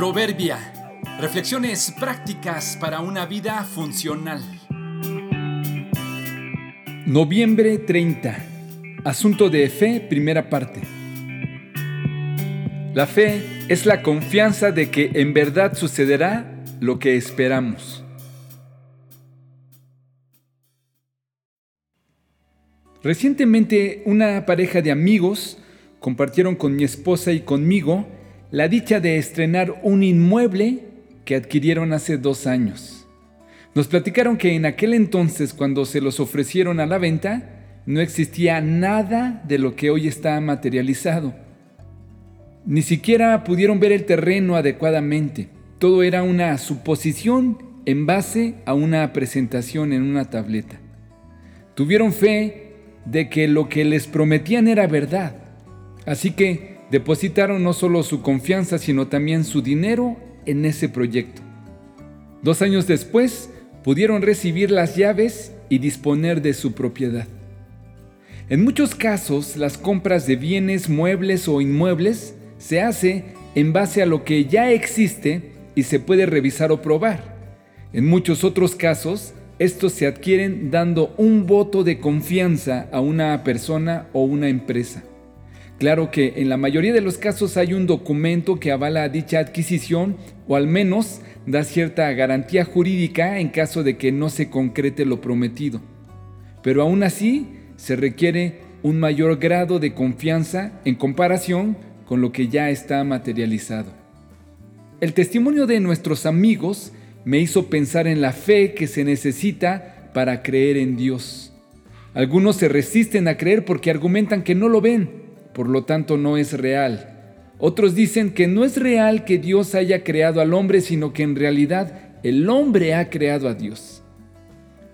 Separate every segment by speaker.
Speaker 1: Proverbia. Reflexiones prácticas para una vida funcional.
Speaker 2: Noviembre 30. Asunto de fe, primera parte. La fe es la confianza de que en verdad sucederá lo que esperamos. Recientemente una pareja de amigos compartieron con mi esposa y conmigo la dicha de estrenar un inmueble que adquirieron hace dos años. Nos platicaron que en aquel entonces, cuando se los ofrecieron a la venta, no existía nada de lo que hoy está materializado. Ni siquiera pudieron ver el terreno adecuadamente. Todo era una suposición en base a una presentación en una tableta. Tuvieron fe de que lo que les prometían era verdad. Así que depositaron no solo su confianza, sino también su dinero en ese proyecto. Dos años después, pudieron recibir las llaves y disponer de su propiedad. En muchos casos, las compras de bienes, muebles o inmuebles se hace en base a lo que ya existe y se puede revisar o probar. En muchos otros casos, estos se adquieren dando un voto de confianza a una persona o una empresa. Claro que en la mayoría de los casos hay un documento que avala dicha adquisición o al menos da cierta garantía jurídica en caso de que no se concrete lo prometido. Pero aún así se requiere un mayor grado de confianza en comparación con lo que ya está materializado. El testimonio de nuestros amigos me hizo pensar en la fe que se necesita para creer en Dios. Algunos se resisten a creer porque argumentan que no lo ven por lo tanto no es real. Otros dicen que no es real que Dios haya creado al hombre, sino que en realidad el hombre ha creado a Dios.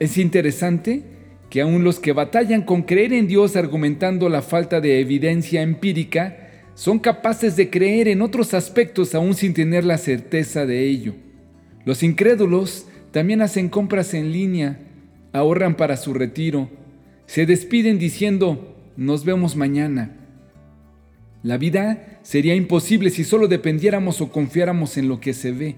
Speaker 2: Es interesante que aun los que batallan con creer en Dios argumentando la falta de evidencia empírica, son capaces de creer en otros aspectos aún sin tener la certeza de ello. Los incrédulos también hacen compras en línea, ahorran para su retiro, se despiden diciendo, nos vemos mañana. La vida sería imposible si solo dependiéramos o confiáramos en lo que se ve.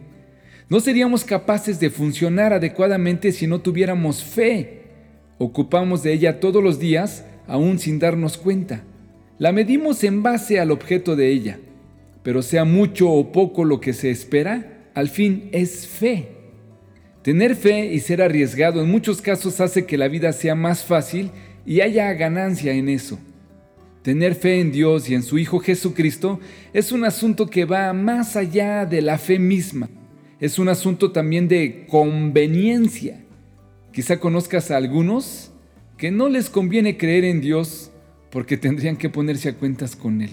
Speaker 2: No seríamos capaces de funcionar adecuadamente si no tuviéramos fe. Ocupamos de ella todos los días aún sin darnos cuenta. La medimos en base al objeto de ella. Pero sea mucho o poco lo que se espera, al fin es fe. Tener fe y ser arriesgado en muchos casos hace que la vida sea más fácil y haya ganancia en eso. Tener fe en Dios y en su Hijo Jesucristo es un asunto que va más allá de la fe misma. Es un asunto también de conveniencia. Quizá conozcas a algunos que no les conviene creer en Dios porque tendrían que ponerse a cuentas con Él.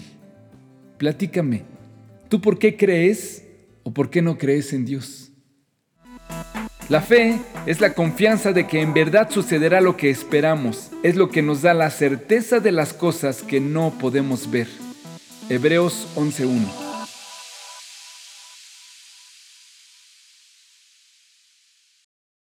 Speaker 2: Platícame, ¿tú por qué crees o por qué no crees en Dios? La fe es la confianza de que en verdad sucederá lo que esperamos. Es lo que nos da la certeza de las cosas que no podemos ver. Hebreos 11.1